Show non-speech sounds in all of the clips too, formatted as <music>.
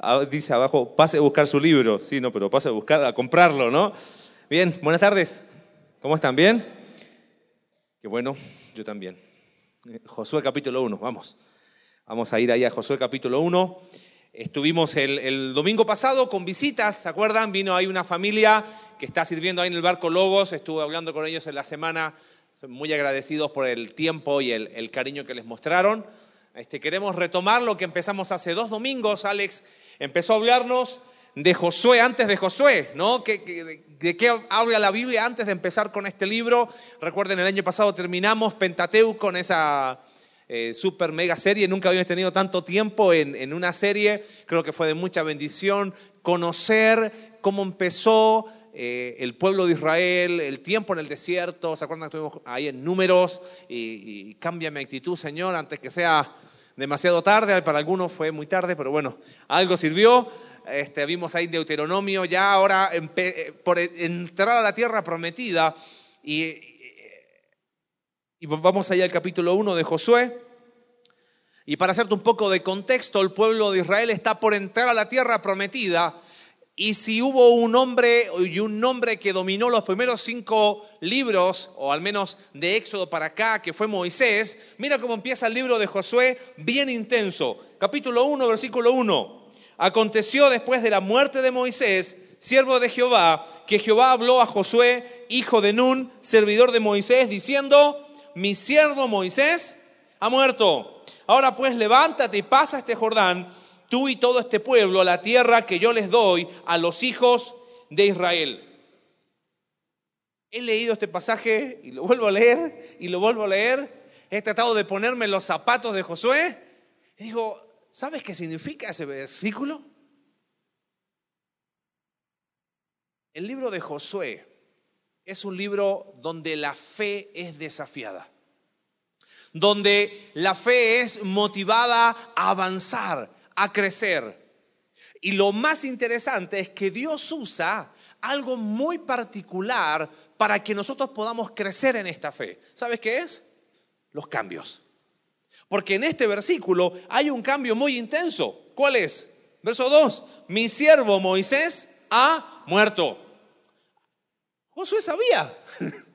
Ah, dice abajo, pase a buscar su libro. Sí, no, pero pase a buscar, a comprarlo, ¿no? Bien, buenas tardes. ¿Cómo están? ¿Bien? Qué bueno, yo también. Josué capítulo 1, vamos. Vamos a ir ahí a Josué capítulo 1. Estuvimos el, el, domingo pasado con visitas, ¿se acuerdan? Vino ahí una familia que está sirviendo ahí en el barco Logos, estuve hablando con ellos en la semana, muy agradecidos por el tiempo y el, el cariño que les mostraron. Este, queremos retomar lo que empezamos hace dos domingos, Alex empezó a hablarnos de Josué antes de Josué, ¿no? de, qué habla la Biblia antes de empezar con este libro? Recuerden, el año pasado terminamos Pentateuco con esa eh, super mega serie. Nunca habíamos tenido tanto tiempo en, en, una serie. Creo que fue de mucha bendición conocer cómo empezó eh, el pueblo de Israel, el tiempo en el desierto. ¿Se acuerdan que estuvimos ahí en números? Y, y cambia mi actitud, Señor, antes que sea demasiado tarde. Para algunos fue muy tarde, pero bueno, algo sirvió. Este, vimos ahí Deuteronomio, ya ahora eh, por entrar a la tierra prometida. Y, y vamos allá al capítulo 1 de Josué. Y para hacerte un poco de contexto, el pueblo de Israel está por entrar a la tierra prometida. Y si hubo un hombre y un nombre que dominó los primeros cinco libros, o al menos de Éxodo para acá, que fue Moisés, mira cómo empieza el libro de Josué, bien intenso. Capítulo 1, versículo 1. Aconteció después de la muerte de Moisés, siervo de Jehová, que Jehová habló a Josué, hijo de Nun, servidor de Moisés, diciendo, mi siervo Moisés ha muerto. Ahora pues levántate y pasa este Jordán, tú y todo este pueblo, a la tierra que yo les doy a los hijos de Israel. He leído este pasaje y lo vuelvo a leer y lo vuelvo a leer. He tratado de ponerme los zapatos de Josué y digo, ¿Sabes qué significa ese versículo? El libro de Josué es un libro donde la fe es desafiada, donde la fe es motivada a avanzar, a crecer. Y lo más interesante es que Dios usa algo muy particular para que nosotros podamos crecer en esta fe. ¿Sabes qué es? Los cambios. Porque en este versículo hay un cambio muy intenso. ¿Cuál es? Verso 2. Mi siervo Moisés ha muerto. Josué sabía. <laughs>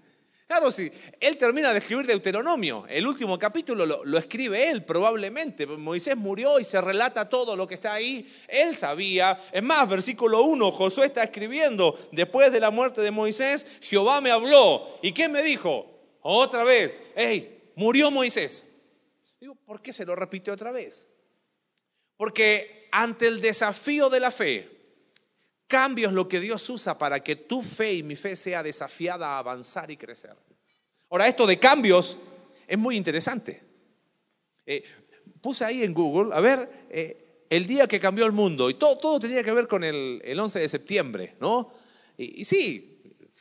Claro, sí. Él termina de escribir Deuteronomio. El último capítulo lo, lo, escribe él, probablemente. Moisés murió y se relata todo lo que está ahí. Él sabía. Es más, versículo 1, Josué está escribiendo, después de la muerte de Moisés, Jehová me habló. ¿Y qué me dijo? Otra vez, hey, murió Moisés. Digo, ¿por qué se lo repite otra vez? Porque ante el desafío de la fe, cambio es lo que Dios usa para que tu fe y mi fe sea desafiada a avanzar y crecer. Ahora, esto de cambios es muy interesante. Eh, puse ahí en Google, a ver, eh, el día que cambió el mundo, y todo, todo tenía que ver con el, el 11 de septiembre, ¿no? Y, y sí,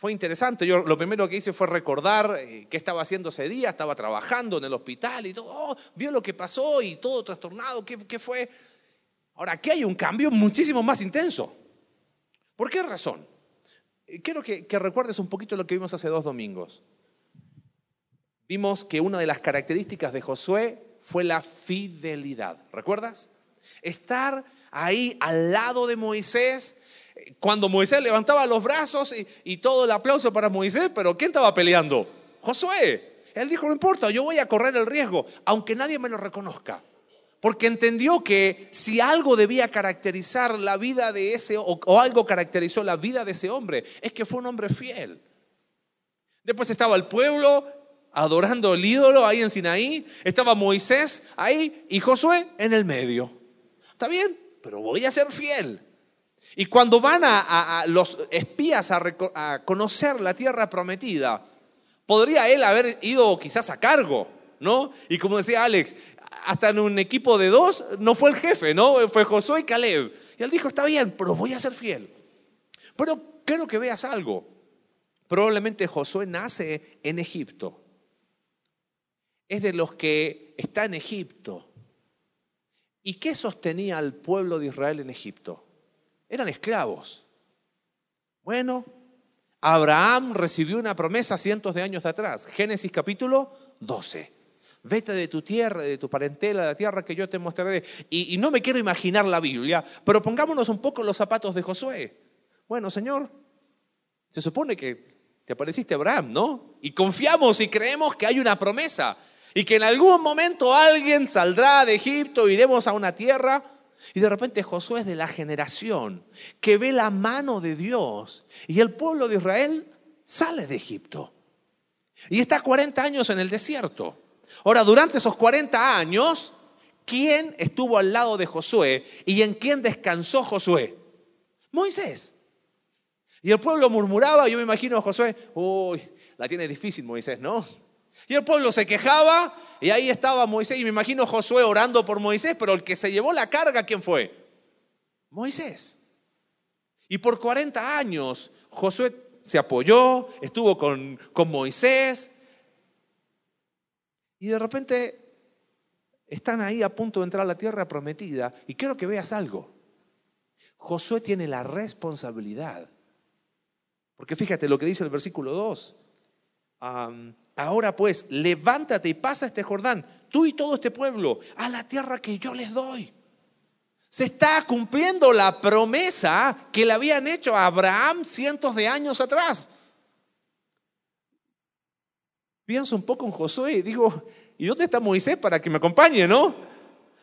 fue interesante. Yo lo primero que hice fue recordar eh, qué estaba haciendo ese día. Estaba trabajando en el hospital y todo. Oh, vio lo que pasó y todo trastornado. ¿Qué, ¿Qué, fue? Ahora, aquí hay un cambio muchísimo más intenso. ¿Por qué razón? Eh, quiero que, que recuerdes un poquito lo que vimos hace dos domingos. Vimos que una de las características de Josué fue la fidelidad. ¿Recuerdas? Estar ahí al lado de Moisés cuando Moisés levantaba los brazos y, todo el aplauso para Moisés, pero ¿quién estaba peleando? Josué. Él dijo, no importa, yo voy a correr el riesgo, aunque nadie me lo reconozca. Porque entendió que si algo debía caracterizar la vida de ese, o, o algo caracterizó la vida de ese hombre, es que fue un hombre fiel. Después estaba el pueblo adorando el ídolo ahí en Sinaí, estaba Moisés ahí y Josué en el medio. ¿Está bien? Pero voy a ser fiel. Y cuando van a, los espías a, conocer la tierra prometida, podría él haber ido quizás a cargo, ¿no? Y como decía Alex, hasta en un equipo de dos no fue el jefe, ¿no? Fue Josué y Caleb. Y él dijo, está bien, pero voy a ser fiel. Pero quiero que veas algo. Probablemente Josué nace en Egipto. Es de los que está en Egipto. ¿Y qué sostenía al pueblo de Israel en Egipto? eran esclavos. Bueno, Abraham recibió una promesa cientos de años atrás, Génesis capítulo 12. Vete de tu tierra, de tu parentela, de la tierra que yo te mostraré. Y, no me quiero imaginar la Biblia, pero pongámonos un poco los zapatos de Josué. Bueno, Señor, se supone que te apareciste Abraham, ¿no? Y confiamos y creemos que hay una promesa y que en algún momento alguien saldrá de Egipto, iremos a una tierra. Y de repente Josué es de la generación que ve la mano de Dios y el pueblo de Israel sale de Egipto. Y está 40 años en el desierto. Ahora, durante esos 40 años, ¿quién estuvo al lado de Josué y en quién descansó Josué? Moisés. Y el pueblo murmuraba, yo me imagino a Josué, uy, la tiene difícil Moisés, ¿no? Y el pueblo se quejaba y ahí estaba Moisés y me imagino Josué orando por Moisés, pero el que se llevó la carga, ¿quién fue? Moisés. Y por 40 años Josué se apoyó, estuvo con, con Moisés, y de repente están ahí a punto de entrar a la tierra prometida y quiero que veas algo. Josué tiene la responsabilidad. Porque fíjate lo que dice el versículo 2. ahora pues, levántate y pasa este Jordán, tú y todo este pueblo, a la tierra que yo les doy. Se está cumpliendo la promesa que le habían hecho a Abraham cientos de años atrás pienso un poco en Josué y digo, ¿y dónde está Moisés para que me acompañe, no?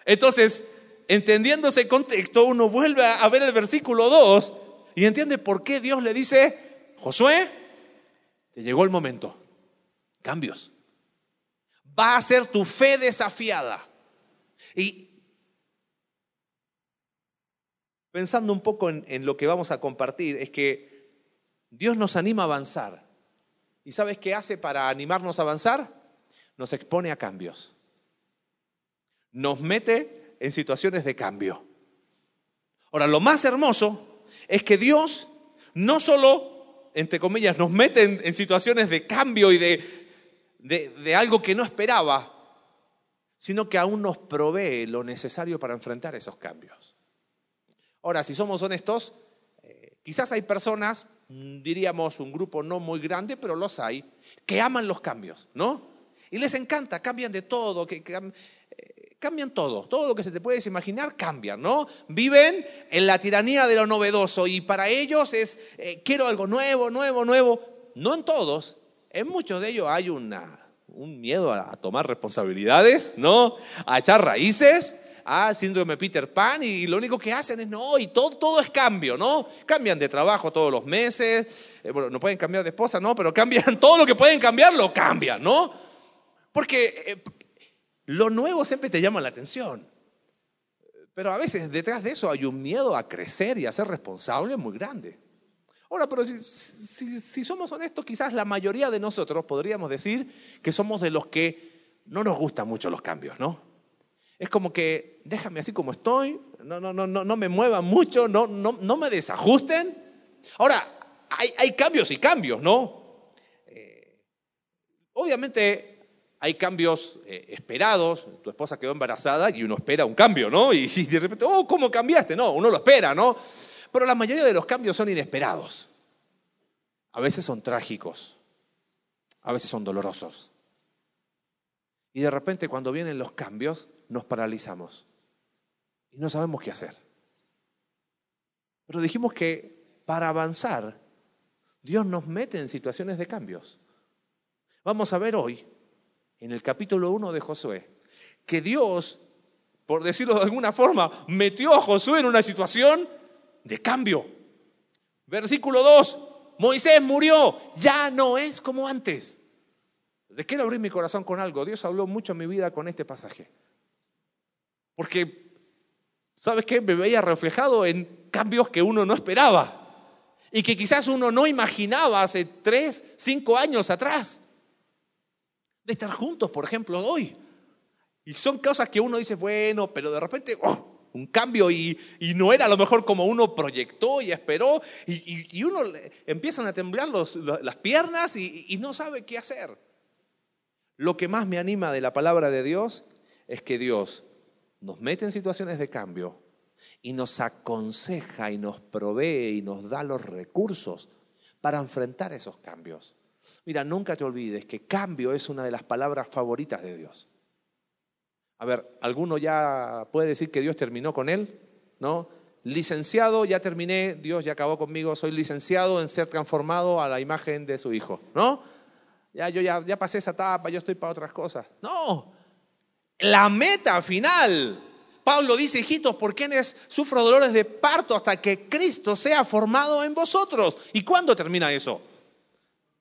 Entonces, entendiendo ese contexto, uno vuelve a ver el versículo 2 y entiende por qué Dios le dice, Josué, te llegó el momento, cambios. Va a ser tu fe desafiada. Y pensando un poco en, en lo que vamos a compartir, es que Dios nos anima a avanzar. ¿Y sabes qué hace para animarnos a avanzar? Nos expone a cambios. Nos mete en situaciones de cambio. Ahora, lo más hermoso es que Dios no solo, entre comillas, nos mete en, situaciones de cambio y de, de, algo que no esperaba, sino que aún nos provee lo necesario para enfrentar esos cambios. Ahora, si somos honestos, quizás hay personas Mm, diríamos, un grupo no muy grande, pero los hay, que aman los cambios, ¿no? Y les encanta, cambian de todo, eh, cambian todo, todo lo que se te puedes imaginar cambian, ¿no? Viven en la tiranía de lo novedoso y para ellos es, eh, quiero algo nuevo, nuevo, nuevo. No en todos, en muchos de ellos hay una, un miedo a, a tomar responsabilidades, ¿no? A echar raíces ah, síndrome Peter Pan, y lo único que hacen es, no, y todo, todo es cambio, ¿no? Cambian de trabajo todos los meses, eh, bueno, no pueden cambiar de esposa, ¿no? Pero cambian <laughs> todo lo que pueden cambiar, lo cambian, ¿no? Porque eh, lo nuevo siempre te llama la atención. Pero a veces detrás de eso hay un miedo a crecer y a ser responsable muy grande. Ahora, pero si, si, somos honestos, quizás la mayoría de nosotros podríamos decir que somos de los que no nos gustan mucho los cambios, ¿no? Es como que déjame así como estoy, no, no, no, no, me muevan mucho, no, no, no me desajusten. Ahora, hay, hay cambios y cambios, ¿no? Eh, obviamente hay cambios eh, esperados, tu esposa quedó embarazada y uno espera un cambio, ¿no? Y de repente, oh, ¿cómo cambiaste? No, uno lo espera, ¿no? Pero la mayoría de los cambios son inesperados. A veces son trágicos, a veces son dolorosos. Y de repente cuando vienen los cambios, nos paralizamos y no sabemos qué hacer. Pero dijimos que para avanzar, Dios nos mete en situaciones de cambios. Vamos a ver hoy, en el capítulo 1 de Josué, que Dios, por decirlo de alguna forma, metió a Josué en una situación de cambio. Versículo 2, Moisés murió, ya no es como antes. De quiero abrir mi corazón con algo. Dios habló mucho en mi vida con este pasaje. Porque, ¿sabes qué? Me veía reflejado en cambios que uno no esperaba. Y que quizás uno no imaginaba hace tres, cinco años atrás. De estar juntos, por ejemplo, hoy. Y son cosas que uno dice, bueno, pero de repente, oh, un cambio y, no era a lo mejor como uno proyectó y esperó. Y, uno empiezan a temblar las piernas y no sabe qué hacer. Lo que más me anima de la palabra de Dios es que Dios nos mete en situaciones de cambio y nos aconseja y nos provee y nos da los recursos para enfrentar esos cambios. Mira, nunca te olvides que cambio es una de las palabras favoritas de Dios. A ver, ¿alguno ya puede decir que Dios terminó con él? ¿No? Licenciado, ya terminé, Dios ya acabó conmigo, soy licenciado en ser transformado a la imagen de su hijo, ¿no? Ya yo ya, ya pasé esa etapa, yo estoy para otras cosas. No, la meta final. Pablo dice, hijitos, ¿por quiénes sufro dolores de parto hasta que Cristo sea formado en vosotros? ¿Y cuándo termina eso?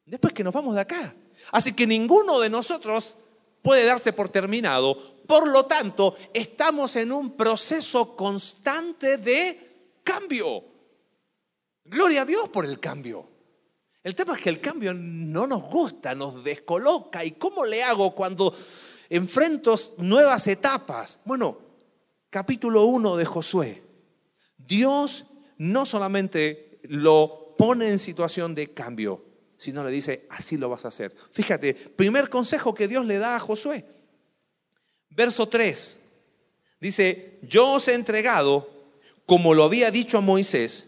Después que nos vamos de acá. Así que ninguno de nosotros puede darse por terminado. Por lo tanto, estamos en un proceso constante de cambio. Gloria a Dios por el cambio. El tema es que el cambio no nos gusta, nos descoloca. ¿Y cómo le hago cuando enfrento nuevas etapas? Bueno, capítulo 1 de Josué. Dios no solamente lo pone en situación de cambio, sino le dice, así lo vas a hacer. Fíjate, primer consejo que Dios le da a Josué. Verso 3. Dice, yo os he entregado, como lo había dicho a Moisés,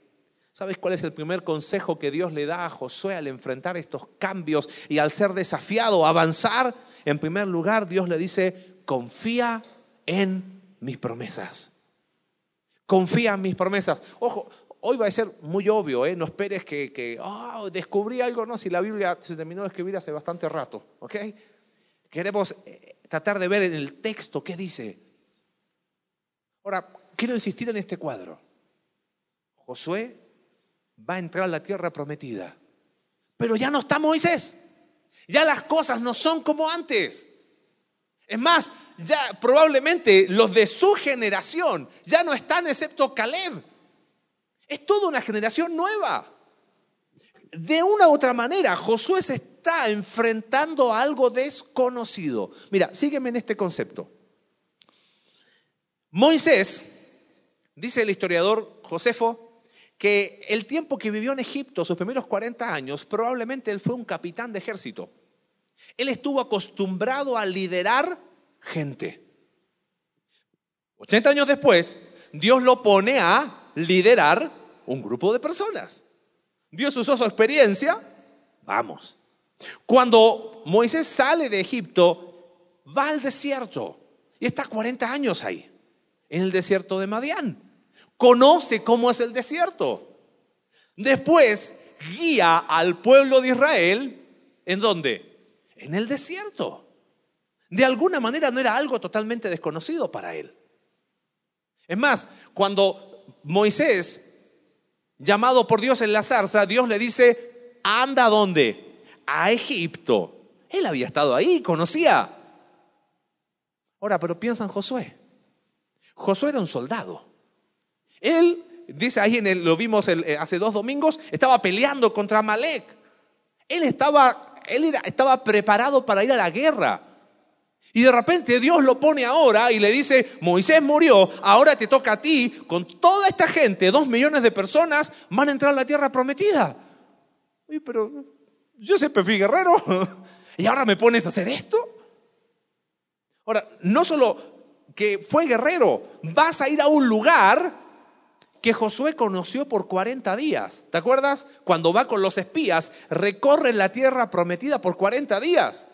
¿Sabes cuál es el primer consejo que Dios le da a Josué al enfrentar estos cambios y al ser desafiado a avanzar? En primer lugar, Dios le dice, confía en mis promesas. Confía en mis promesas. Ojo, hoy va a ser muy obvio, ¿eh? no esperes que, oh, descubrí algo, no, si la Biblia se terminó de escribir hace bastante rato, ¿ok? Queremos eh, tratar de ver en el texto qué dice. Ahora, quiero insistir en este cuadro. Josué va a entrar a la tierra prometida, pero ya no está Moisés. Ya las cosas no son como antes. Es más, ya probablemente los de su generación ya no están excepto Caleb. Es toda una generación nueva. De una u otra manera, Josué se está enfrentando a algo desconocido. Mira, sígueme en este concepto. Moisés, dice el historiador Josefo, que el tiempo que vivió en Egipto, sus primeros 40 años, probablemente él fue un capitán de ejército. Él estuvo acostumbrado a liderar gente. 80 años después, Dios lo pone a liderar un grupo de personas. Dios usó su experiencia, vamos. Cuando Moisés sale de Egipto, va al desierto y está 40 años ahí, en el desierto de Madián. Conoce cómo es el desierto. Después guía al pueblo de Israel, ¿en dónde? En el desierto. De alguna manera no era algo totalmente desconocido para él. Es más, cuando Moisés llamado por Dios en la zarza, Dios le dice, anda a? A Egipto. Él había estado ahí, conocía. Ahora, pero piensa en Josué. Josué era un soldado. Él, dice ahí, en el, lo vimos eh, hace dos domingos, estaba peleando contra Malek. Él estaba, él estaba preparado para ir a la guerra. Y de repente Dios lo pone ahora y le dice, Moisés murió, ahora te toca a ti, con toda esta gente, dos millones de personas, van a entrar a la tierra prometida. Uy, pero yo siempre fui guerrero <laughs> y ahora me pones a hacer esto. Ahora, no solo que fue guerrero, vas a ir a un lugar que Josué conoció por 40 días. ¿Te acuerdas? Cuando va con los espías, recorre la tierra prometida por 40 días.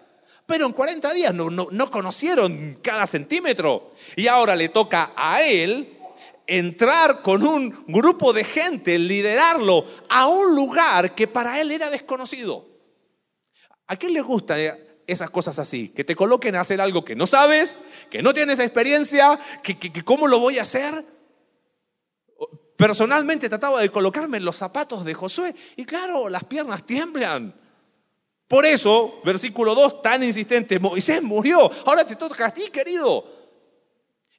Pero en 40 días no, no, conocieron cada centímetro. Y ahora le toca a él entrar con un grupo de gente, liderarlo a un lugar que para él era desconocido. ¿A quién le gusta esas cosas así? Que te coloquen a hacer algo que no sabes, que no tienes experiencia, que, que cómo lo voy a hacer. Personalmente trataba de colocarme en los zapatos de Josué y claro, las piernas tiemblan. Por eso, versículo 2, tan insistente, Moisés murió, ahora te toca a ti, querido.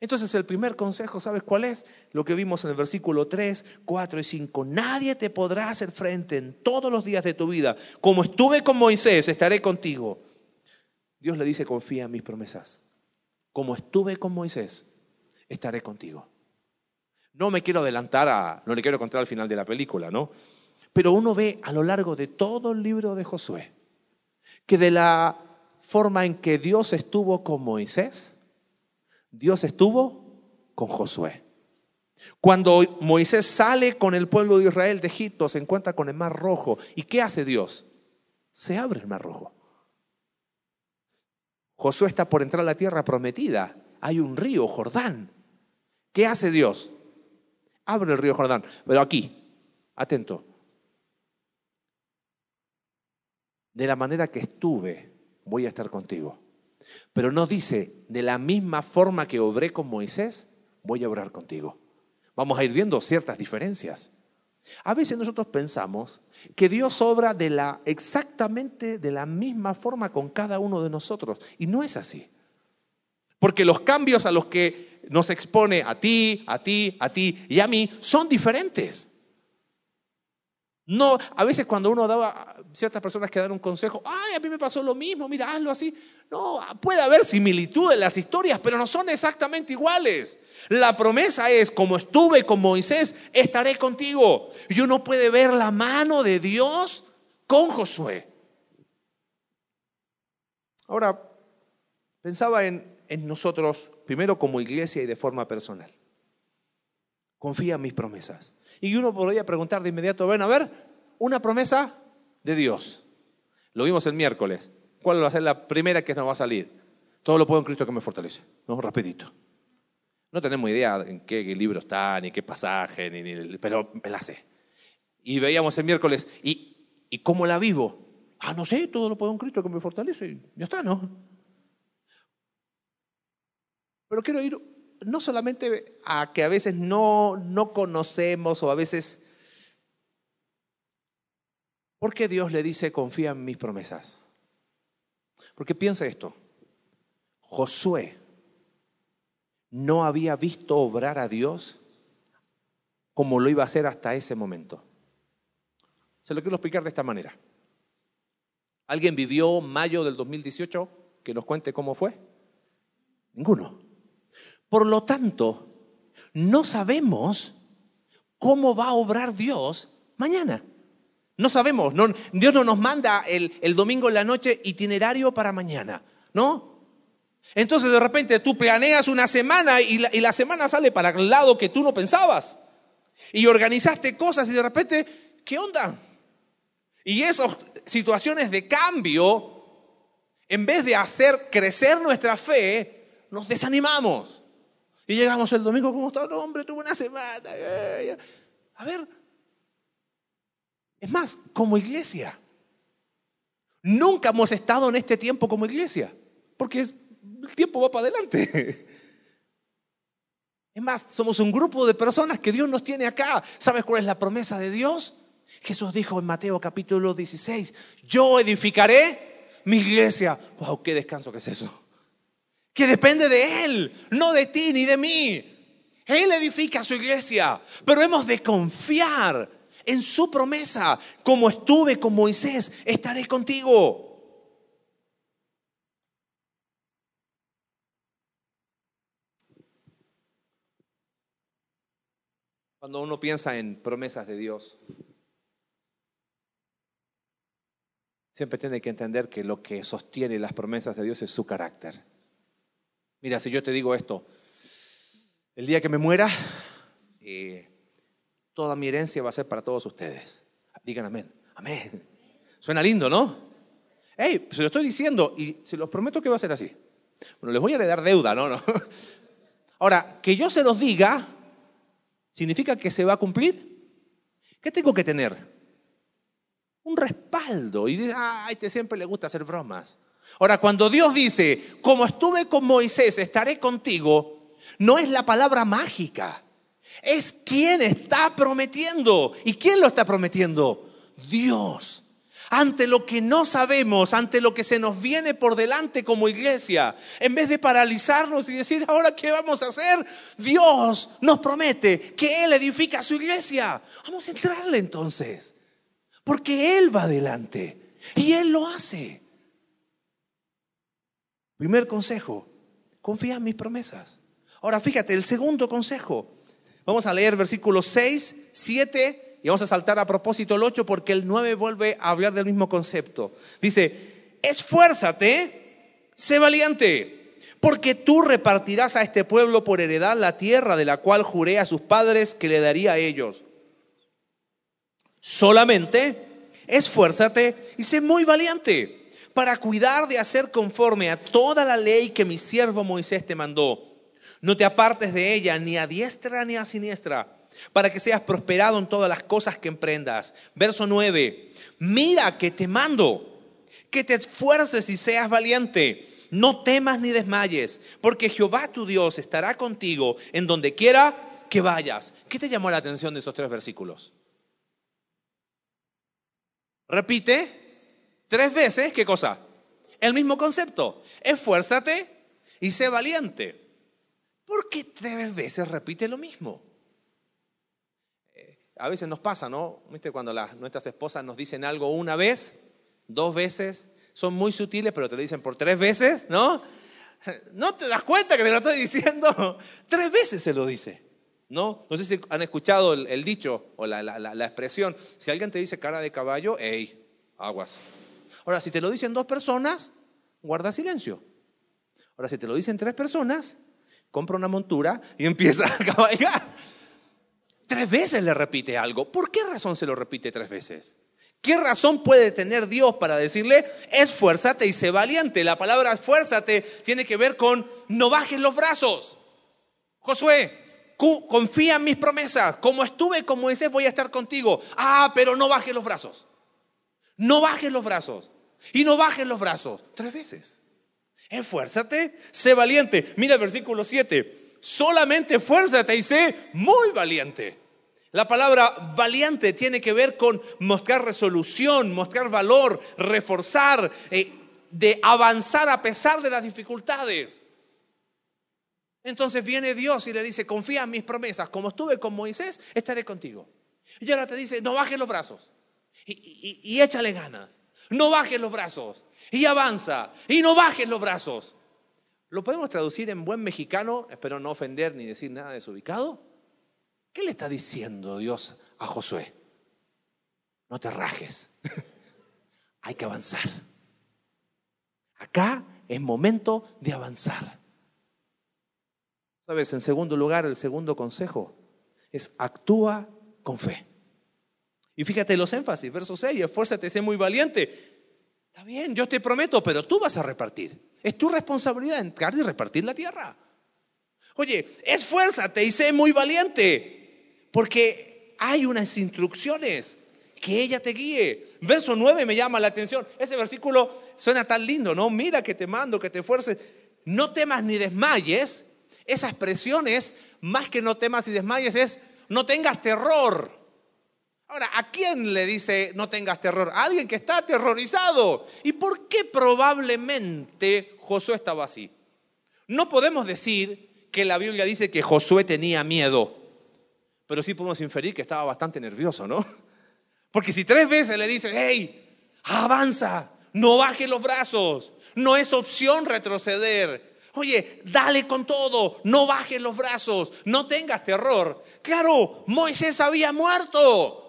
Entonces el primer consejo, ¿sabes cuál es? Lo que vimos en el versículo 3, 4 y 5. Nadie te podrá hacer frente en todos los días de tu vida. Como estuve con Moisés, estaré contigo. Dios le dice, confía en mis promesas. Como estuve con Moisés, estaré contigo. No me quiero adelantar a, no le quiero contar al final de la película, ¿no? Pero uno ve a lo largo de todo el libro de Josué que de la forma en que Dios estuvo con Moisés, Dios estuvo con Josué. Cuando Moisés sale con el pueblo de Israel de Egipto, se encuentra con el Mar Rojo. ¿Y qué hace Dios? Se abre el Mar Rojo. Josué está por entrar a la tierra prometida. Hay un río, Jordán. ¿Qué hace Dios? Abre el río Jordán. Pero aquí, atento. De la manera que estuve, voy a estar contigo. Pero no dice, de la misma forma que obré con Moisés, voy a obrar contigo. Vamos a ir viendo ciertas diferencias. A veces nosotros pensamos que Dios obra de la, exactamente de la misma forma con cada uno de nosotros. Y no es así. Porque los cambios a los que nos expone a ti, a ti, a ti y a mí son diferentes. No, a veces cuando uno daba ciertas personas que dan un consejo, ay, a mí me pasó lo mismo, mira, hazlo así. No, puede haber similitud en las historias, pero no son exactamente iguales. La promesa es, como estuve con Moisés, estaré contigo. Y uno puede ver la mano de Dios con Josué. Ahora, pensaba en, en nosotros, primero como iglesia y de forma personal. Confía en mis promesas. Y uno podría preguntar de inmediato, bueno, a ver, una promesa de Dios. Lo vimos el miércoles. ¿Cuál va a ser la primera que nos va a salir? Todo lo puedo en Cristo que me fortalece. No, rapidito. No tenemos idea en qué libro está, ni qué pasaje, ni, pero me la sé. Y veíamos el miércoles, ¿y, ¿y cómo la vivo? Ah, no sé, todo lo puedo en Cristo que me fortalece. Ya está, ¿no? Pero quiero ir no solamente a que a veces no, no conocemos o a veces... ¿Por qué Dios le dice confía en mis promesas? Porque piensa esto. Josué no había visto obrar a Dios como lo iba a hacer hasta ese momento. Se lo quiero explicar de esta manera. ¿Alguien vivió mayo del 2018? Que nos cuente cómo fue. Ninguno. Por lo tanto, no sabemos cómo va a obrar Dios mañana. No sabemos, Dios no nos manda el, domingo en la noche itinerario para mañana, ¿no? Entonces de repente tú planeas una semana y la, y la semana sale para el lado que tú no pensabas. Y organizaste cosas y de repente, ¿qué onda? Y esas situaciones de cambio, en vez de hacer crecer nuestra fe, nos desanimamos. Y llegamos el domingo, ¿cómo está? No, hombre, tuve una semana. A ver, es más, como iglesia. Nunca hemos estado en este tiempo como iglesia, porque el tiempo va para adelante. <laughs> Es más, somos un grupo de personas que Dios nos tiene acá. ¿Sabes cuál es la promesa de Dios? Jesús dijo en Mateo capítulo 16, yo edificaré mi iglesia. ¡Wow! ¡Qué descanso que es eso! Que depende de Él, no de ti ni de mí. Él edifica su iglesia, pero hemos de confiar en su promesa. Como estuve con Moisés, estaré contigo. Cuando uno piensa en promesas de Dios, siempre tiene que entender que lo que sostiene las promesas de Dios es su carácter. Mira, si yo te digo esto, el día que me muera, eh, toda mi herencia va a ser para todos ustedes. Digan amén. Amén. Suena lindo, ¿no? Hey, se lo estoy diciendo y se los prometo que va a ser así. Bueno, les voy a heredar deuda, ¿no? <laughs> no. Ahora, que yo se los diga, ¿significa que se va a cumplir? ¿Qué tengo que tener? Un respaldo. Y dice, ah, a este siempre le gusta hacer bromas. Ahora, cuando Dios dice, como estuve con Moisés, estaré contigo, no es la palabra mágica. Es quien está prometiendo. ¿Y quién lo está prometiendo? Dios. Ante lo que no sabemos, ante lo que se nos viene por delante como iglesia, en vez de paralizarnos y decir, ahora qué vamos a hacer, Dios nos promete que Él edifica su iglesia. Vamos a entrarle entonces, porque Él va adelante y Él lo hace. Primer consejo, confía en mis promesas. Ahora fíjate, el segundo consejo. Vamos a leer versículos 6, 7 y vamos a saltar a propósito el 8 porque el 9 vuelve a hablar del mismo concepto. Dice, esfuérzate, sé valiente, porque tú repartirás a este pueblo por heredad la tierra de la cual juré a sus padres que le daría a ellos. Solamente esfuérzate y sé muy valiente para cuidar de hacer conforme a toda la ley que mi siervo Moisés te mandó. No te apartes de ella ni a diestra ni a siniestra, para que seas prosperado en todas las cosas que emprendas. Verso 9, mira que te mando, que te esfuerces y seas valiente. No temas ni desmayes, porque Jehová tu Dios estará contigo en donde quiera que vayas. ¿Qué te llamó la atención de esos tres versículos? Repite tres veces, ¿qué cosa? El mismo concepto. Esfuérzate y sé valiente. ¿Por qué tres veces repite lo mismo? Eh, a veces nos pasa, ¿no? ¿Viste? Cuando nuestras esposas nos dicen algo una vez, dos veces, son muy sutiles, pero te lo dicen por tres veces, ¿no? <laughs> No te das cuenta que te lo estoy diciendo. <laughs> Tres veces se lo dice. ¿No? No sé si han escuchado el, dicho o la, la, expresión. Si alguien te dice cara de caballo, hey, aguas. Ahora, si te lo dicen dos personas, guarda silencio. Ahora, si te lo dicen tres personas, compra una montura y <laughs> empieza a cabalgar. Tres veces le repite algo. ¿Por qué razón se lo repite tres veces? ¿Qué razón puede tener Dios para decirle, esfuérzate y sé valiente? La palabra esfuérzate tiene que ver con no bajes los brazos. Josué, confía en mis promesas. Como estuve con Moisés, voy a estar contigo. Ah, pero no bajes los brazos. No bajes los brazos. Y no bajes los brazos. Tres veces. Esfuérzate, sé valiente. Mira el versículo 7. Solamente esfuérzate y sé muy valiente. La palabra valiente tiene que ver con mostrar resolución, mostrar valor, reforzar, eh, de avanzar a pesar de las dificultades. Entonces viene Dios y le dice, confía en mis promesas, como estuve con Moisés, estaré contigo. Y ahora te dice, no bajes los brazos y, échale ganas, no bajes los brazos y avanza y no bajes los brazos. ¿Lo podemos traducir en buen mexicano? Espero no ofender ni decir nada desubicado. ¿Qué le está diciendo Dios a Josué? No te rajes. <laughs> Hay que avanzar. Acá es momento de avanzar. Sabes, en segundo lugar, el segundo consejo es actúa con fe. Y fíjate los énfasis, verso 6, esfuérzate, sé muy valiente. Está bien, yo te prometo, pero tú vas a repartir. Es tu responsabilidad entrar y repartir la tierra. Oye, esfuérzate y sé muy valiente, porque hay unas instrucciones que ella te guíe. Verso 9 me llama la atención. Ese versículo suena tan lindo, ¿no? Mira que te mando, que te esfuerces. No temas ni desmayes, esa expresión es, más que no temas y desmayes, es no tengas terror. Ahora, ¿a quién le dice no tengas terror? A alguien que está aterrorizado. ¿Y por qué probablemente Josué estaba así? No podemos decir que la Biblia dice que Josué tenía miedo, pero sí podemos inferir que estaba bastante nervioso, ¿no? Porque si tres veces le dice, hey, avanza, no baje los brazos, no es opción retroceder, Oye, dale con todo, no bajes los brazos, no tengas terror. Claro, Moisés había muerto.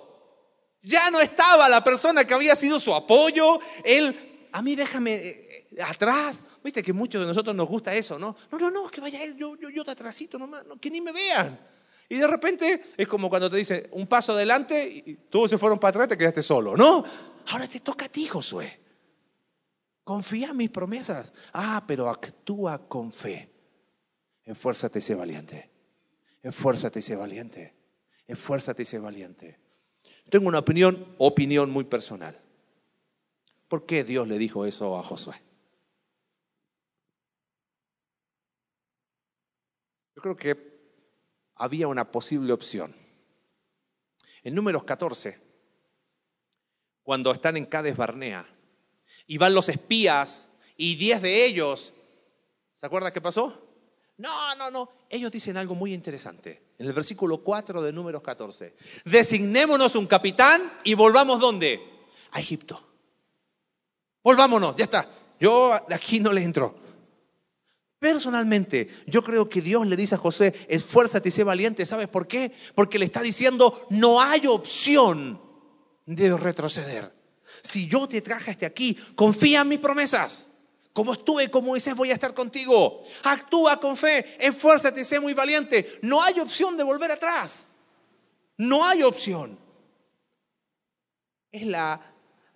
Ya no estaba la persona que había sido su apoyo. Él, a mí déjame eh, eh, atrás. Viste que muchos de nosotros nos gusta eso, ¿no? No, no, no, que vaya yo, yo, yo te atrasito nomás, que ni me vean. Y de repente es como cuando te dice un paso adelante y todos se fueron para atrás y te quedaste solo, ¿no? Ahora te toca a ti, Josué. Confía en mis promesas. Ah, pero actúa con fe. Esfuérzate y sé valiente. Esfuérzate y sé valiente. Esfuérzate y sé valiente. Tengo una opinión, opinión muy personal. ¿Por qué Dios le dijo eso a Josué? Yo creo que había una posible opción. En números 14, cuando están en Cades Barnea, y van los espías y diez de ellos, ¿se acuerda qué pasó? No, no, no. Ellos dicen algo muy interesante. En el versículo 4 de números 14. Designémonos un capitán y volvamos ¿dónde? A Egipto. Volvámonos, ya está. Yo aquí no le entro. Personalmente, yo creo que Dios le dice a José, esfuérzate y sé valiente. ¿Sabes por qué? Porque le está diciendo, no hay opción de retroceder. Si yo te traje hasta aquí, confía en mis promesas. Como estuve con Moisés, voy a estar contigo. Actúa con fe, esfuérzate sé muy valiente. No hay opción de volver atrás. No hay opción. Es la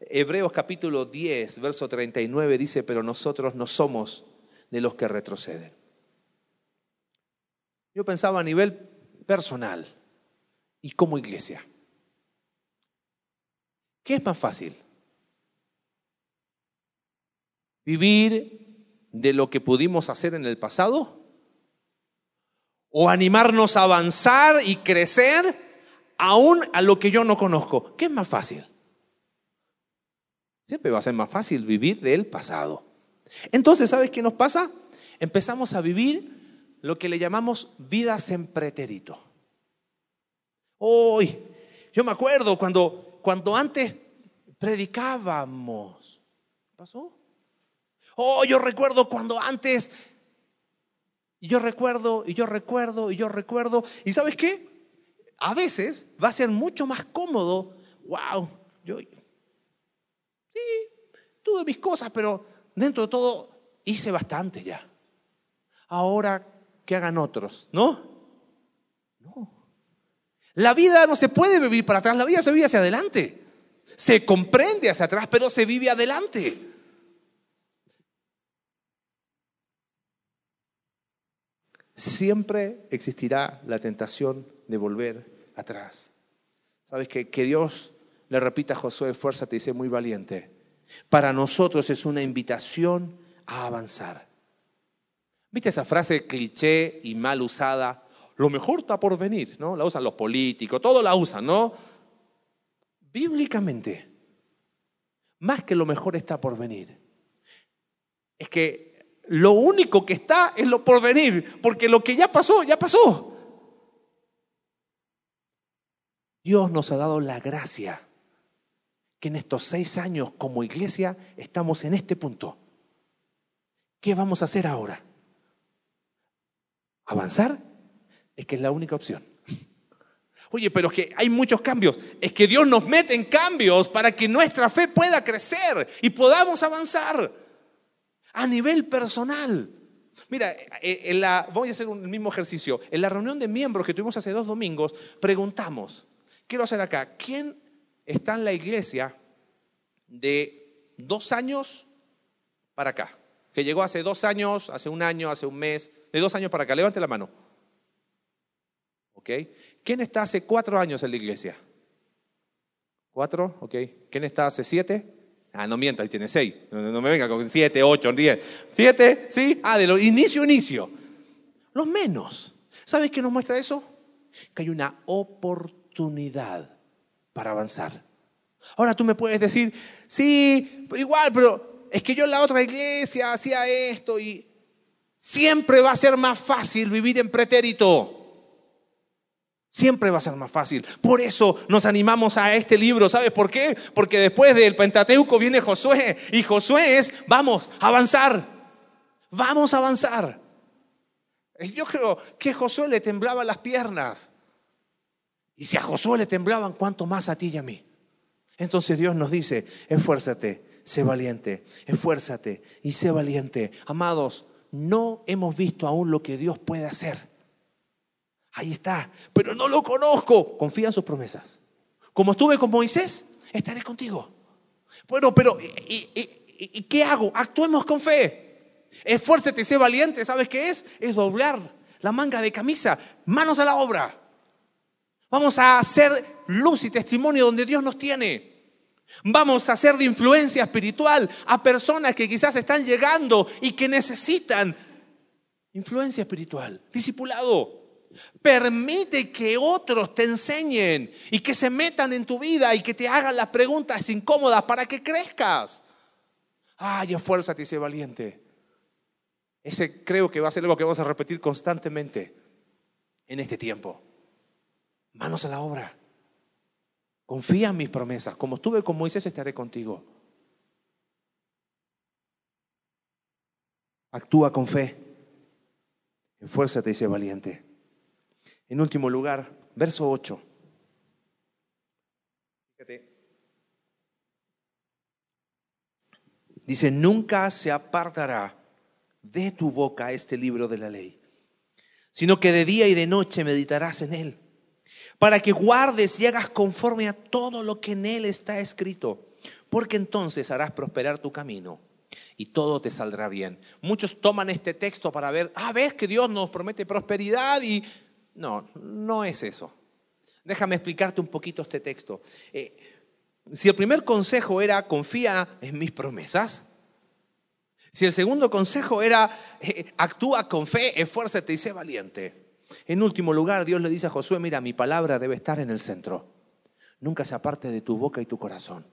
Hebreos capítulo 10, verso 39 dice, pero nosotros no somos de los que retroceden. Yo pensaba a nivel personal y como iglesia. ¿Qué es más fácil? ¿Vivir de lo que pudimos hacer en el pasado? ¿O animarnos a avanzar y crecer aún a lo que yo no conozco? ¿Qué es más fácil? Siempre va a ser más fácil vivir del pasado. Entonces, ¿sabes qué nos pasa? Empezamos a vivir lo que le llamamos vidas en pretérito. Hoy, yo me acuerdo cuando, cuando antes predicábamos. ¿Pasó? Oh, yo recuerdo cuando antes, y yo recuerdo, y yo recuerdo, y yo recuerdo. ¿Y sabes qué? A veces va a ser mucho más cómodo. Wow, yo sí, tuve mis cosas, pero dentro de todo hice bastante ya. Ahora que hagan otros, ¿no? No. La vida no se puede vivir para atrás, la vida se vive hacia adelante. Se comprende hacia atrás, pero se vive adelante. Siempre existirá la tentación de volver atrás. ¿Sabes que, que Dios le repita a Josué, esfuérzate y sé muy valiente? Para nosotros es una invitación a avanzar. ¿Viste esa frase cliché y mal usada? Lo mejor está por venir, ¿no? La usan los políticos, todos la usan, ¿no? Bíblicamente, más que lo mejor está por venir. Es que lo único que está es lo por venir, porque lo que ya pasó, ya pasó. Dios nos ha dado la gracia que en estos seis años como iglesia estamos en este punto. ¿Qué vamos a hacer ahora? ¿Avanzar? Es que es la única opción. Oye, pero es que hay muchos cambios. Es que Dios nos mete en cambios para que nuestra fe pueda crecer y podamos avanzar a nivel personal. Mira, eh, la, voy a hacer un mismo ejercicio. En la reunión de miembros que tuvimos hace dos domingos, preguntamos, quiero hacer acá, ¿quién está en la iglesia de dos años para acá, que llegó hace dos años, hace un año, hace un mes, de dos años para acá. Levante la mano. ¿Ok? ¿Quién está hace cuatro años en la iglesia? ¿Cuatro? ¿Ok? ¿Quién está hace siete? Ah, no mienta, ahí tiene seis. No, me venga con siete, ocho, diez. ¿Siete? ¿Sí? Ah, de lo inicio, inicio. Los menos. ¿Sabes qué nos muestra eso? Que hay una oportunidad para avanzar. Ahora tú me puedes decir, sí, igual, pero es que yo en la otra iglesia hacía esto y siempre va a ser más fácil vivir en pretérito. Siempre va a ser más fácil. Por eso nos animamos a este libro. ¿Sabes por qué? Porque después del Pentateuco viene Josué. Y Josué es, vamos, avanzar. Vamos a avanzar. Yo creo que Josué le temblaban las piernas. Y si a Josué le temblaban, ¿cuánto más a ti y a mí? Entonces Dios nos dice, esfuérzate, sé valiente, esfuérzate y sé valiente. Amados, no hemos visto aún lo que Dios puede hacer. Ahí está, pero no lo conozco. Confía en sus promesas. Como estuve con Moisés, estaré contigo. Bueno, pero ¿y, qué hago? Actuemos con fe. Esfuérzate, sé valiente. ¿Sabes qué es? Es doblar la manga de camisa, manos a la obra. Vamos a hacer luz y testimonio donde Dios nos tiene. Vamos a hacer de influencia espiritual a personas que quizás están llegando y que necesitan influencia espiritual, discipulado. Permite que otros te enseñen y que se metan en tu vida y que te hagan las preguntas incómodas para que crezcas. Ay, esfuérzate y sé valiente. Ese creo que va a ser algo que vamos a repetir constantemente en este tiempo manos a la obra. Confía en mis promesas. Como estuve con Moisés, estaré contigo. Actúa con fe. Esfuérzate y sé valiente. En último lugar, verso 8. Dice, nunca se apartará de tu boca este libro de la ley, sino que de día y de noche meditarás en él, para que guardes y hagas conforme a todo lo que en él está escrito, porque entonces harás prosperar tu camino y todo te saldrá bien. Muchos toman este texto para ver, ah, ves que Dios nos promete prosperidad y... No, no es eso. Déjame explicarte un poquito este texto. Eh, si el primer consejo era confía en mis promesas, si el segundo consejo era eh, actúa con fe, esfuérzate y sé valiente. En último lugar, Dios le dice a Josué, mira, mi palabra debe estar en el centro. Nunca se aparte de tu boca y tu corazón.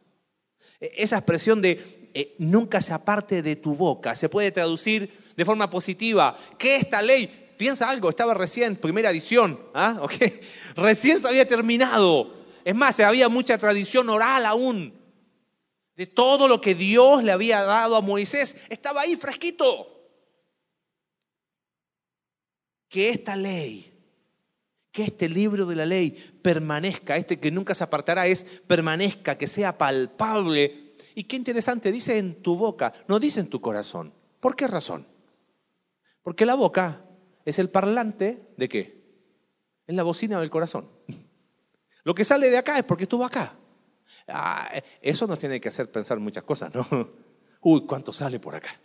E, esa expresión de eh, nunca se aparte de tu boca se puede traducir de forma positiva. Que esta ley, piensa algo, estaba recién, primera edición, ¿ah? <laughs> recién se había terminado. Es más, había mucha tradición oral aún de todo lo que Dios le había dado a Moisés, estaba ahí fresquito. Que esta ley, que este libro de la ley permanezca, este que nunca se apartará es permanezca, que sea palpable. Y qué interesante, dice en tu boca, no dice en tu corazón. ¿Por qué razón? Porque la boca es el parlante de qué? Es la bocina del corazón. Lo que sale de acá es porque estuvo acá. Ah, eso nos tiene que hacer pensar muchas cosas, ¿no? <laughs> Uy, ¿cuánto sale por acá?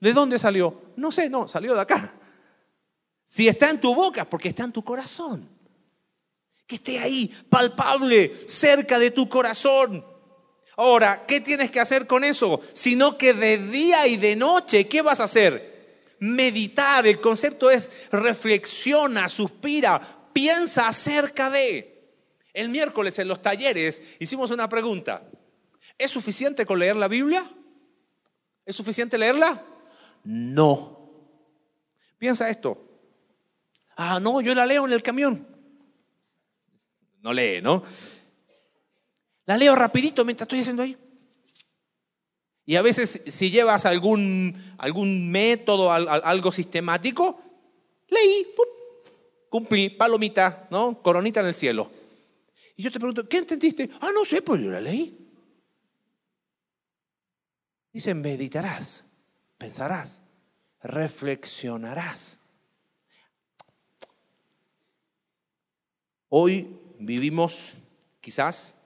¿De dónde salió? No sé, no, salió de acá. Si está en tu boca, porque está en tu corazón. Que esté ahí, palpable, cerca de tu corazón. Ahora, ¿qué tienes que hacer con eso? Sino que de día y de noche, ¿qué vas a hacer? Meditar. El concepto es reflexiona, suspira, piensa acerca de. El miércoles en los talleres hicimos una pregunta. ¿Es suficiente con leer la Biblia? ¿Es suficiente leerla? No. Piensa esto. Ah, no, yo la leo en el camión. No lee, ¿no? La leo rapidito mientras estoy haciendo ahí. Y a veces si llevas algún, algún método, algo sistemático, leí, cumplí, palomita, ¿no? Coronita en el cielo. Y yo te pregunto, ¿qué entendiste? Ah, no sé, pues yo la leí. Dice, meditarás, pensarás, reflexionarás. Hoy vivimos quizás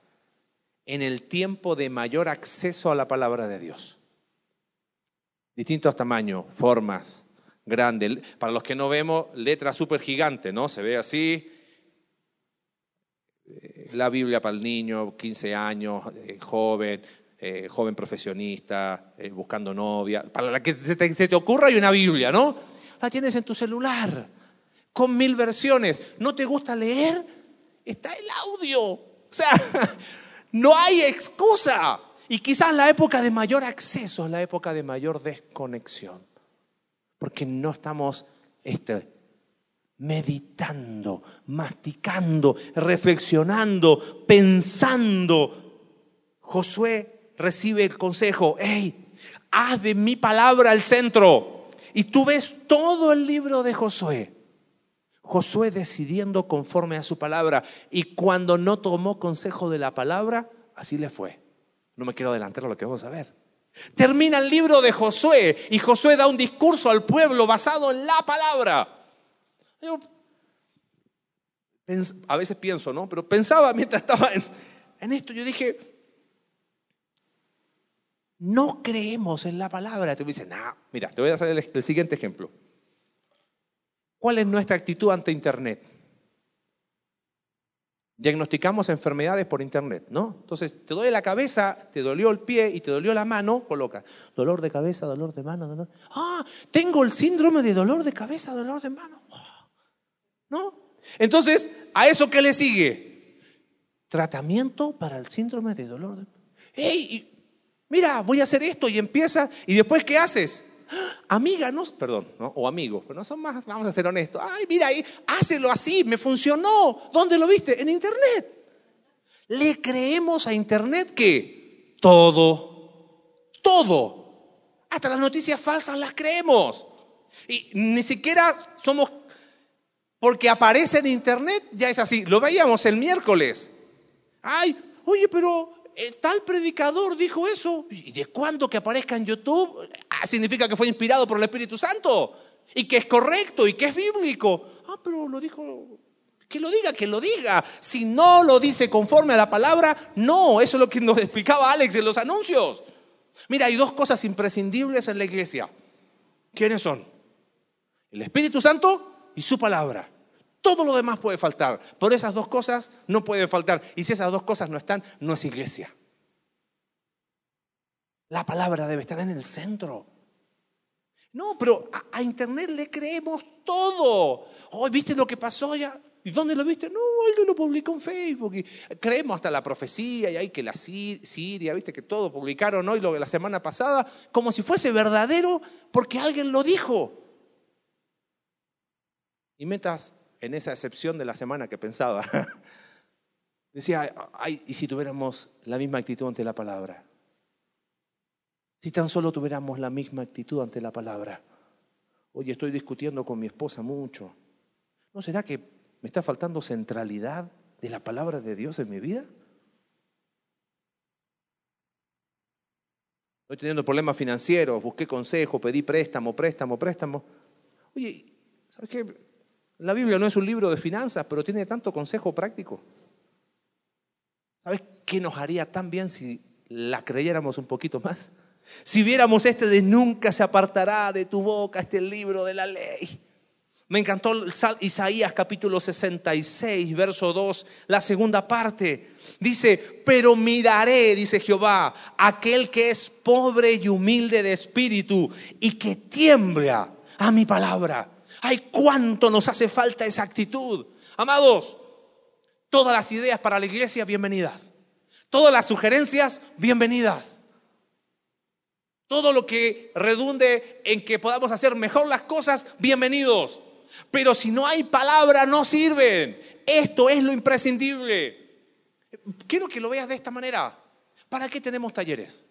en el tiempo de mayor acceso a la palabra de Dios. Distintos tamaños, formas, grandes. Para los que no vemos, letra súper gigante, ¿no? Se ve así, eh, la Biblia para el niño, 15 años, eh, joven, eh, joven profesionista, buscando novia. Para la que se te, ocurra hay una Biblia, ¿no? La tienes en tu celular, con mil versiones. ¿No te gusta leer? Está el audio. O sea, <laughs> no hay excusa. Y quizás la época de mayor acceso es la época de mayor desconexión. Porque no estamos este, meditando, masticando, reflexionando, pensando. Josué recibe el consejo, hey, haz de mi palabra el centro. Y tú ves todo el libro de Josué. Josué decidiendo conforme a su palabra. Y cuando no tomó consejo de la palabra, así le fue. No me quiero adelantar a lo que vamos a ver. Termina el libro de Josué y Josué da un discurso al pueblo basado en la palabra a veces pienso, ¿no? Pero pensaba mientras estaba en, esto, yo dije, no creemos en la palabra. Tú me dices, no, mira, te voy a hacer el, siguiente ejemplo. ¿Cuál es nuestra actitud ante Internet? Diagnosticamos enfermedades por Internet, ¿no? Entonces, te duele la cabeza, te dolió el pie y te dolió la mano, coloca dolor de cabeza, dolor de mano, dolor. Ah, tengo el síndrome de dolor de cabeza, dolor de mano. ¿No? Entonces, ¿a eso qué le sigue? Tratamiento para el síndrome de dolor. ¡Ey! Mira, voy a hacer esto y empieza. ¿Y después qué haces? Amiga, no, perdón, o amigos, pero no son más, vamos a ser honestos. Ay, mira, ahí, hácelo así, me funcionó. ¿Dónde lo viste? En Internet. Le creemos a Internet que todo, todo, hasta las noticias falsas las creemos. Y ni siquiera somos, porque aparece en internet, ya es así. Lo veíamos el miércoles. Ay, oye, pero tal predicador dijo eso. ¿Y de cuándo que aparezca en YouTube? Ah, significa que fue inspirado por el Espíritu Santo. Y que es correcto y que es bíblico. Ah, pero lo dijo que lo diga, que lo diga. Si no lo dice conforme a la palabra, no. Eso es lo que nos <laughs> explicaba Alex en los anuncios. Mira, hay dos cosas imprescindibles en la iglesia. ¿Quiénes son? El Espíritu Santo y su palabra. Todo lo demás puede faltar, pero esas dos cosas no pueden faltar. Y si esas dos cosas no están, no es iglesia. La palabra debe estar en el centro. No, pero a, Internet le creemos todo. Hoy viste lo que pasó ya. ¿Y dónde lo viste? No, alguien lo publicó en Facebook. Creemos hasta la profecía y hay que la Siria, viste que todo publicaron hoy lo de la semana pasada, como si fuese verdadero porque alguien lo dijo. Y metas en esa excepción de la semana que pensaba. <laughs> Decía, ay, ¿y si tuviéramos la misma actitud ante la palabra? Si tan solo tuviéramos la misma actitud ante la palabra. Oye, estoy discutiendo con mi esposa mucho. ¿No será que me está faltando centralidad de la palabra de Dios en mi vida? Estoy teniendo problemas financieros, busqué consejo, pedí préstamo, préstamo, préstamo. Oye, ¿sabes qué? La Biblia no es un libro de finanzas, pero tiene tanto consejo práctico. ¿Sabes qué nos haría tan bien si la creyéramos un poquito más? Si viéramos este de nunca se apartará de tu boca este libro de la ley. Me encantó Isaías capítulo 66, verso 2, la segunda parte. Dice, pero miraré, dice Jehová, aquel que es pobre y humilde de espíritu y que tiembla a mi palabra. Ay, cuánto nos hace falta esa actitud. Amados, todas las ideas para la iglesia, bienvenidas. Todas las sugerencias, bienvenidas. Todo lo que redunde en que podamos hacer mejor las cosas, bienvenidos. Pero si no hay palabra, no sirven. Esto es lo imprescindible. Quiero que lo veas de esta manera. ¿Para qué tenemos talleres?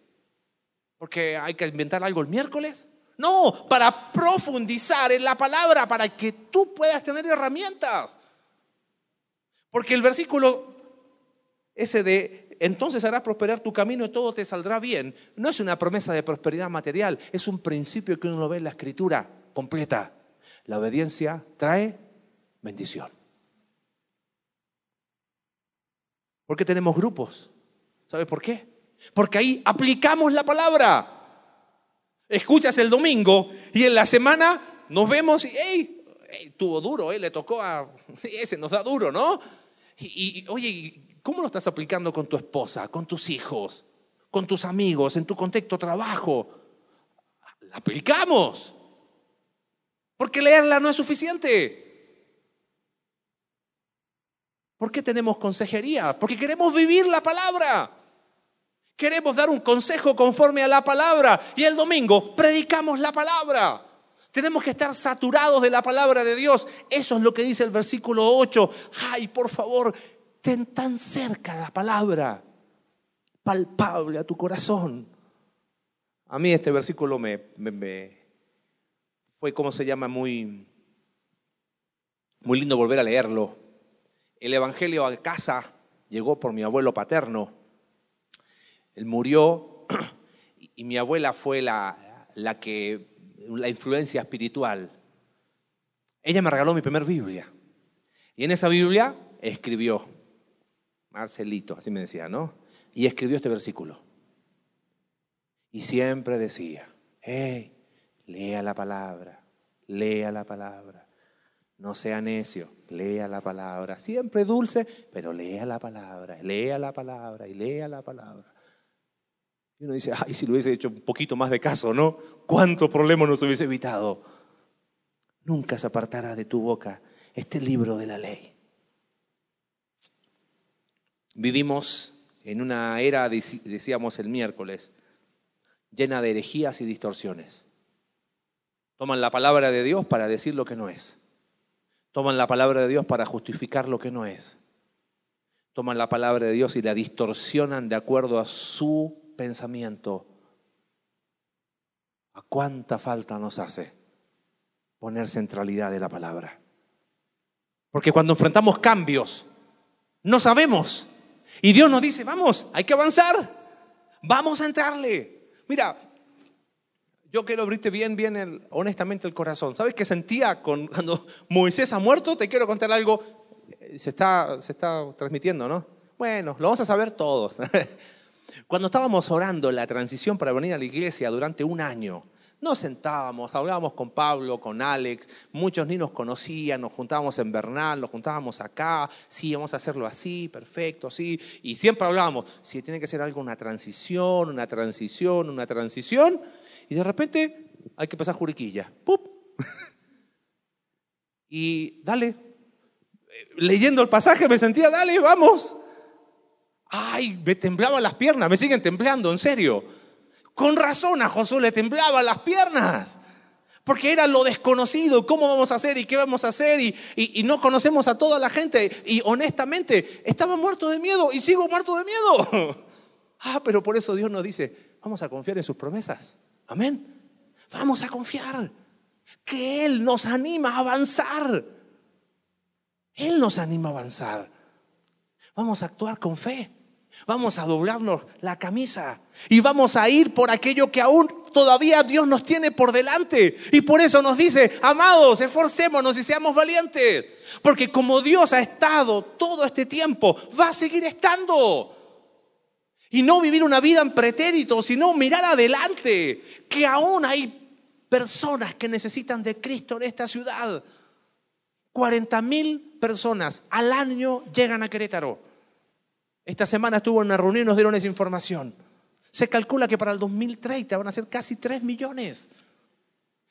¿Porque hay que inventar algo el miércoles? No, para profundizar en la palabra, para que tú puedas tener herramientas. Porque el versículo ese de entonces harás prosperar tu camino y todo te saldrá bien, no es una promesa de prosperidad material, es un principio que uno lo ve en la escritura completa. La obediencia trae bendición. ¿Por qué tenemos grupos? ¿Sabes por qué? Porque ahí aplicamos la palabra escuchas el domingo y en la semana nos vemos y, hey, tuvo duro, eh, le tocó a <laughs> ese, nos da duro, ¿no? Y, oye, ¿cómo lo estás aplicando con tu esposa, con tus hijos, con tus amigos, en tu contexto trabajo? La aplicamos. Porque leerla no es suficiente. ¿Por qué tenemos consejería? Porque queremos vivir la palabra. Queremos dar un consejo conforme a la palabra y el domingo predicamos la palabra. Tenemos que estar saturados de la palabra de Dios. Eso es lo que dice el versículo 8. Ay, por favor, ten tan cerca la palabra, palpable a tu corazón. A mí este versículo me, fue, como se llama, muy, muy lindo volver a leerlo. El Evangelio a casa llegó por mi abuelo paterno él murió <clears throat> y mi abuela fue la, la que, la influencia espiritual. Ella me regaló mi primer Biblia. Y en esa Biblia escribió, Marcelito, así me decía, ¿no? Y escribió este versículo. Y siempre decía, hey, lea la palabra, lea la palabra. No sea necio, lea la palabra. Siempre dulce, pero lea la palabra, lea la palabra y lea la palabra. Y uno dice, ay, si lo hubiese hecho un poquito más de caso, ¿no? ¿Cuántos problemas nos hubiese evitado? Nunca se apartará de tu boca este libro de la ley. Vivimos en una era, decíamos el miércoles, llena de herejías y distorsiones. Toman la palabra de Dios para decir lo que no es. Toman la palabra de Dios para justificar lo que no es. Toman la palabra de Dios y la distorsionan de acuerdo a su pensamiento, ¿a cuánta falta nos hace poner centralidad de la palabra. Porque cuando enfrentamos cambios, no sabemos. Y Dios nos dice, vamos, hay que avanzar, vamos a entrarle. Mira, yo quiero abrirte bien, bien, honestamente el corazón. ¿Sabes qué sentía con, <laughs> cuando Moisés ha muerto? Te quiero contar algo. Se está, se está transmitiendo, ¿no? Bueno, lo vamos a saber todos. <laughs> Cuando estábamos orando la transición para venir a la iglesia durante un año, nos sentábamos, hablábamos con Pablo, con Alex, muchos ni nos conocían, nos juntábamos en Bernal, nos juntábamos acá, sí, vamos a hacerlo así, perfecto, sí, y siempre hablábamos, si tiene que ser algo, una transición, una transición, una transición, y de repente hay que pasar juriquilla, ¡pup! <laughs> y dale, leyendo el pasaje me sentía, dale, vamos. Ay, me temblaban las piernas, me siguen temblando, en serio. Con razón a Josué le temblaban las piernas. Porque era lo desconocido, cómo vamos a hacer y qué vamos a hacer y, y, no conocemos a toda la gente. Y honestamente, estaba muerto de miedo y sigo muerto de miedo. <laughs> Ah, pero por eso Dios nos dice, vamos a confiar en sus promesas. Amén. Vamos a confiar que Él nos anima a avanzar. Él nos anima a avanzar. Vamos a actuar con fe. Vamos a doblarnos la camisa y vamos a ir por aquello que aún todavía Dios nos tiene por delante. Y por eso nos dice, amados, esforcémonos y seamos valientes. Porque como Dios ha estado todo este tiempo, va a seguir estando. Y no vivir una vida en pretérito, sino mirar adelante, que aún hay personas que necesitan de Cristo en esta ciudad. 40 mil personas al año llegan a Querétaro. Esta semana estuvo en una reunión y nos dieron esa información. Se calcula que para el 2030 van a ser casi 3 millones.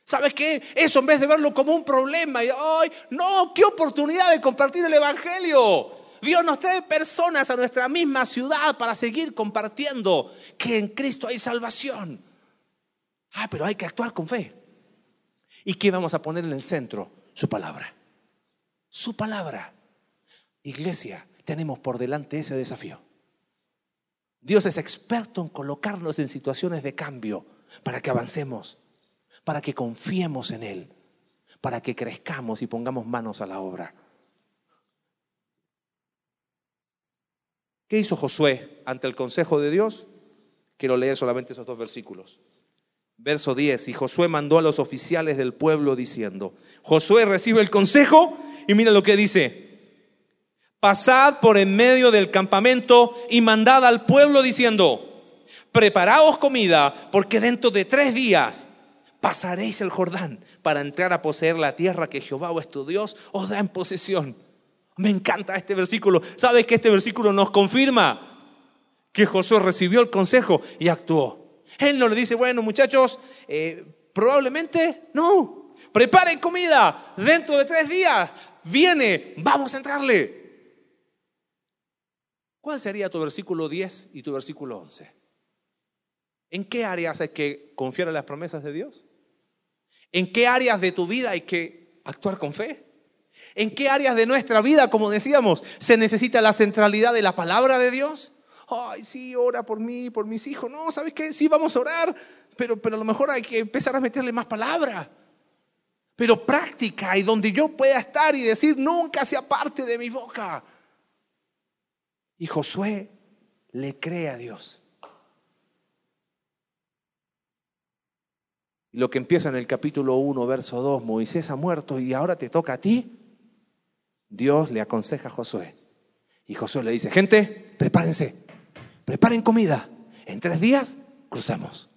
¿Sabes qué? Eso en vez de verlo como un problema, y, ¡ay! No, qué oportunidad de compartir el Evangelio. Dios nos trae personas a nuestra misma ciudad para seguir compartiendo que en Cristo hay salvación. Ah, pero hay que actuar con fe. ¿Y qué vamos a poner en el centro? Su palabra. Su palabra. Iglesia, tenemos por delante ese desafío. Dios es experto en colocarnos en situaciones de cambio para que avancemos, para que confiemos en Él, para que crezcamos y pongamos manos a la obra. ¿Qué hizo Josué ante el consejo de Dios? Quiero leer solamente esos dos versículos. Verso 10, y Josué mandó a los oficiales del pueblo diciendo, Josué recibe el consejo y mira lo que dice, pasad por en medio del campamento y mandad al pueblo diciendo, preparaos comida, porque dentro de tres días pasaréis el Jordán para entrar a poseer la tierra que Jehová vuestro Dios os da en posesión. Me encanta este versículo. ¿Sabes que este versículo nos confirma que Josué recibió el consejo y actuó? Él no le dice, bueno muchachos, eh, probablemente no. Preparen comida, dentro de tres días viene, vamos a entrarle. ¿Cuál sería tu versículo 10 y tu versículo 11? ¿En qué áreas hay que confiar en las promesas de Dios? ¿En qué áreas de tu vida hay que actuar con fe? ¿En qué áreas de nuestra vida, como decíamos, se necesita la centralidad de la palabra de Dios? Ay, sí, ora por mí, por mis hijos. No, ¿sabes qué? Sí, vamos a orar, pero, pero a lo mejor hay que empezar a meterle más palabra. Pero práctica y donde yo pueda estar y decir, nunca sea parte de mi boca. Y Josué le cree a Dios. Y lo que empieza en el capítulo 1, verso 2, Moisés ha muerto y ahora te toca a ti. Dios le aconseja a Josué. Y Josué le dice, gente, prepárense, preparen comida. En tres días cruzamos.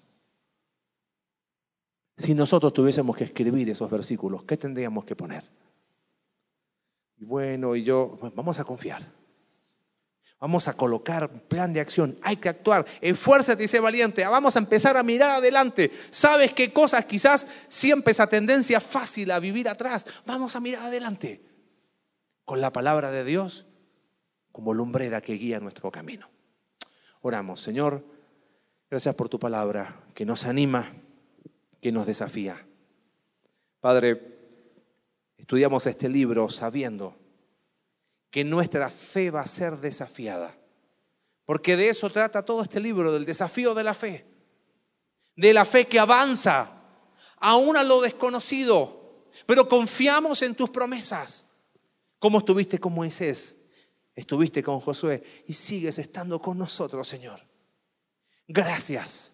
Si nosotros tuviésemos que escribir esos versículos, ¿qué tendríamos que poner? Y bueno, y yo, vamos a confiar. Vamos a colocar un plan de acción. Hay que actuar. Esfuérzate y sé valiente. Vamos a empezar a mirar adelante. ¿Sabes qué cosas quizás siempre esa tendencia fácil a vivir atrás? Vamos a mirar adelante. Con la palabra de Dios como lumbrera que guía nuestro camino. Oramos, Señor, gracias por tu palabra que nos anima, que nos desafía. Padre, estudiamos este libro sabiendo que nuestra fe va a ser desafiada. Porque de eso trata todo este libro, del desafío de la fe. De la fe que avanza aún a lo desconocido. pero confiamos en tus promesas. Como estuviste con Moisés, estuviste con Josué y sigues estando con nosotros, Señor. Gracias,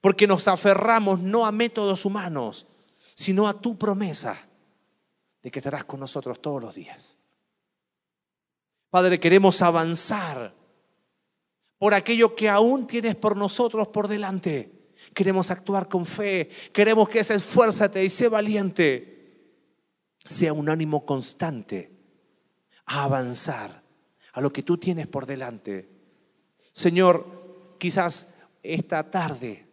porque nos aferramos no a métodos humanos, sino a tu promesa de que estarás con nosotros todos los días. Padre, queremos avanzar por aquello que aún tienes por nosotros por delante. Queremos actuar con fe, queremos que esa esfuérzate y sé valiente. Sea un ánimo constante a avanzar a lo que tú tienes por delante. Señor, quizás esta tarde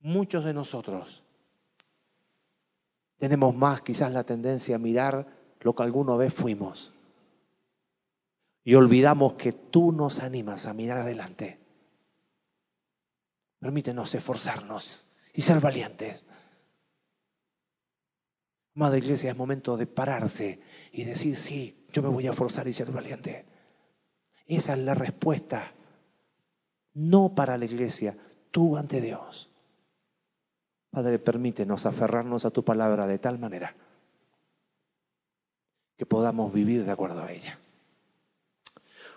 muchos de nosotros tenemos más quizás la tendencia a mirar lo que alguna vez fuimos y olvidamos que tú nos animas a mirar adelante. Permítenos esforzarnos y ser valientes. Amada iglesia, es momento de pararse y decir, sí, yo me voy a esforzar y ser valiente. Esa es la respuesta, no para la iglesia, tú ante Dios. Padre, permítenos aferrarnos a tu palabra de tal manera que podamos vivir de acuerdo a ella.